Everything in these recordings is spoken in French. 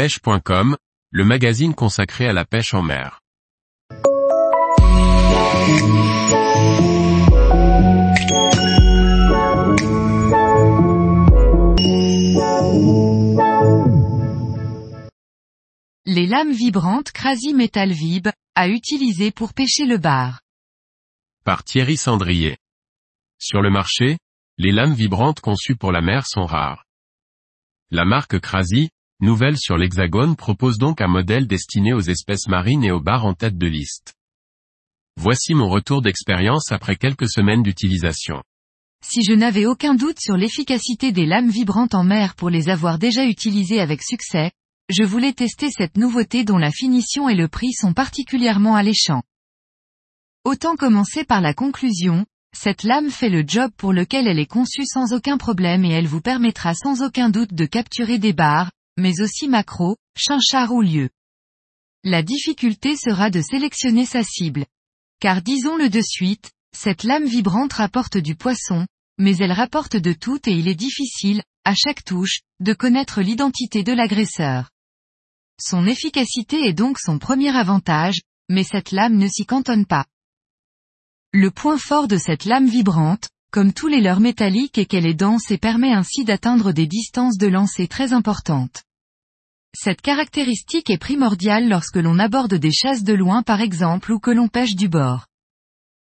pêche.com, le magazine consacré à la pêche en mer. Les lames vibrantes Crazy Metal Vib, à utiliser pour pêcher le bar. Par Thierry Sandrier. Sur le marché, les lames vibrantes conçues pour la mer sont rares. La marque Crazy, nouvelle sur l'Hexagone propose donc un modèle destiné aux espèces marines et aux bars en tête de liste. Voici mon retour d'expérience après quelques semaines d'utilisation. Si je n'avais aucun doute sur l'efficacité des lames vibrantes en mer pour les avoir déjà utilisées avec succès, je voulais tester cette nouveauté dont la finition et le prix sont particulièrement alléchants. Autant commencer par la conclusion, cette lame fait le job pour lequel elle est conçue sans aucun problème et elle vous permettra sans aucun doute de capturer des bars, mais aussi macros, chinchards ou lieux. La difficulté sera de sélectionner sa cible. Car disons-le de suite, cette lame vibrante rapporte du poisson, mais elle rapporte de tout et il est difficile, à chaque touche, de connaître l'identité de l'agresseur. Son efficacité est donc son premier avantage, mais cette lame ne s'y cantonne pas. Le point fort de cette lame vibrante, comme tous les leurres métalliques est qu'elle est dense et permet ainsi d'atteindre des distances de lancer très importantes. Cette caractéristique est primordiale lorsque l'on aborde des chasses de loin par exemple ou que l'on pêche du bord.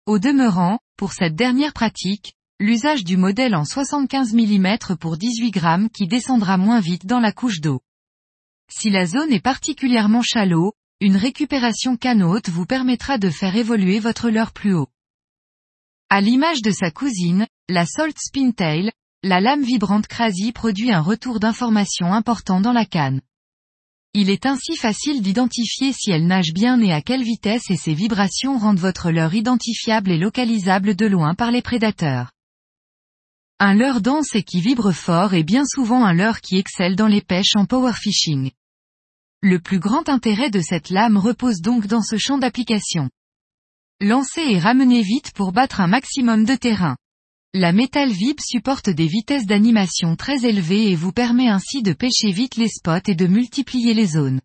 Au demeurant, pour cette dernière pratique, l'usage du modèle en 75 mm pour 18 grammes qui descendra moins vite dans la couche d'eau. Si la zone est particulièrement shallow, une récupération canote vous permettra de faire évoluer votre leurre plus haut. À l'image de sa cousine, la Salt Spintail, la lame vibrante Crazy produit un retour d'information important dans la canne. Il est ainsi facile d'identifier si elle nage bien et à quelle vitesse et ses vibrations rendent votre leurre identifiable et localisable de loin par les prédateurs. Un leurre dense et qui vibre fort est bien souvent un leurre qui excelle dans les pêches en power fishing. Le plus grand intérêt de cette lame repose donc dans ce champ d'application. Lancez et ramenez vite pour battre un maximum de terrain. La Metal Vib supporte des vitesses d'animation très élevées et vous permet ainsi de pêcher vite les spots et de multiplier les zones.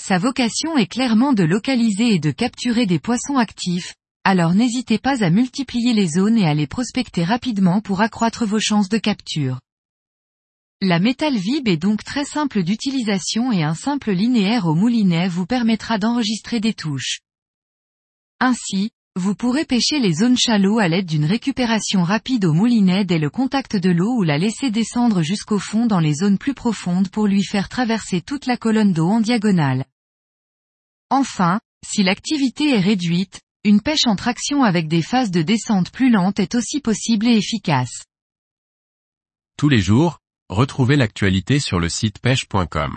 Sa vocation est clairement de localiser et de capturer des poissons actifs, alors n'hésitez pas à multiplier les zones et à les prospecter rapidement pour accroître vos chances de capture. La Metal Vib est donc très simple d'utilisation et un simple linéaire au moulinet vous permettra d'enregistrer des touches. Ainsi, vous pourrez pêcher les zones shallow à l'aide d'une récupération rapide au moulinet dès le contact de l'eau ou la laisser descendre jusqu'au fond dans les zones plus profondes pour lui faire traverser toute la colonne d'eau en diagonale. Enfin, si l'activité est réduite, une pêche en traction avec des phases de descente plus lentes est aussi possible et efficace. Tous les jours, retrouvez l'actualité sur le site pêche.com.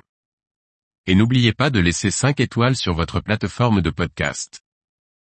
Et n'oubliez pas de laisser 5 étoiles sur votre plateforme de podcast.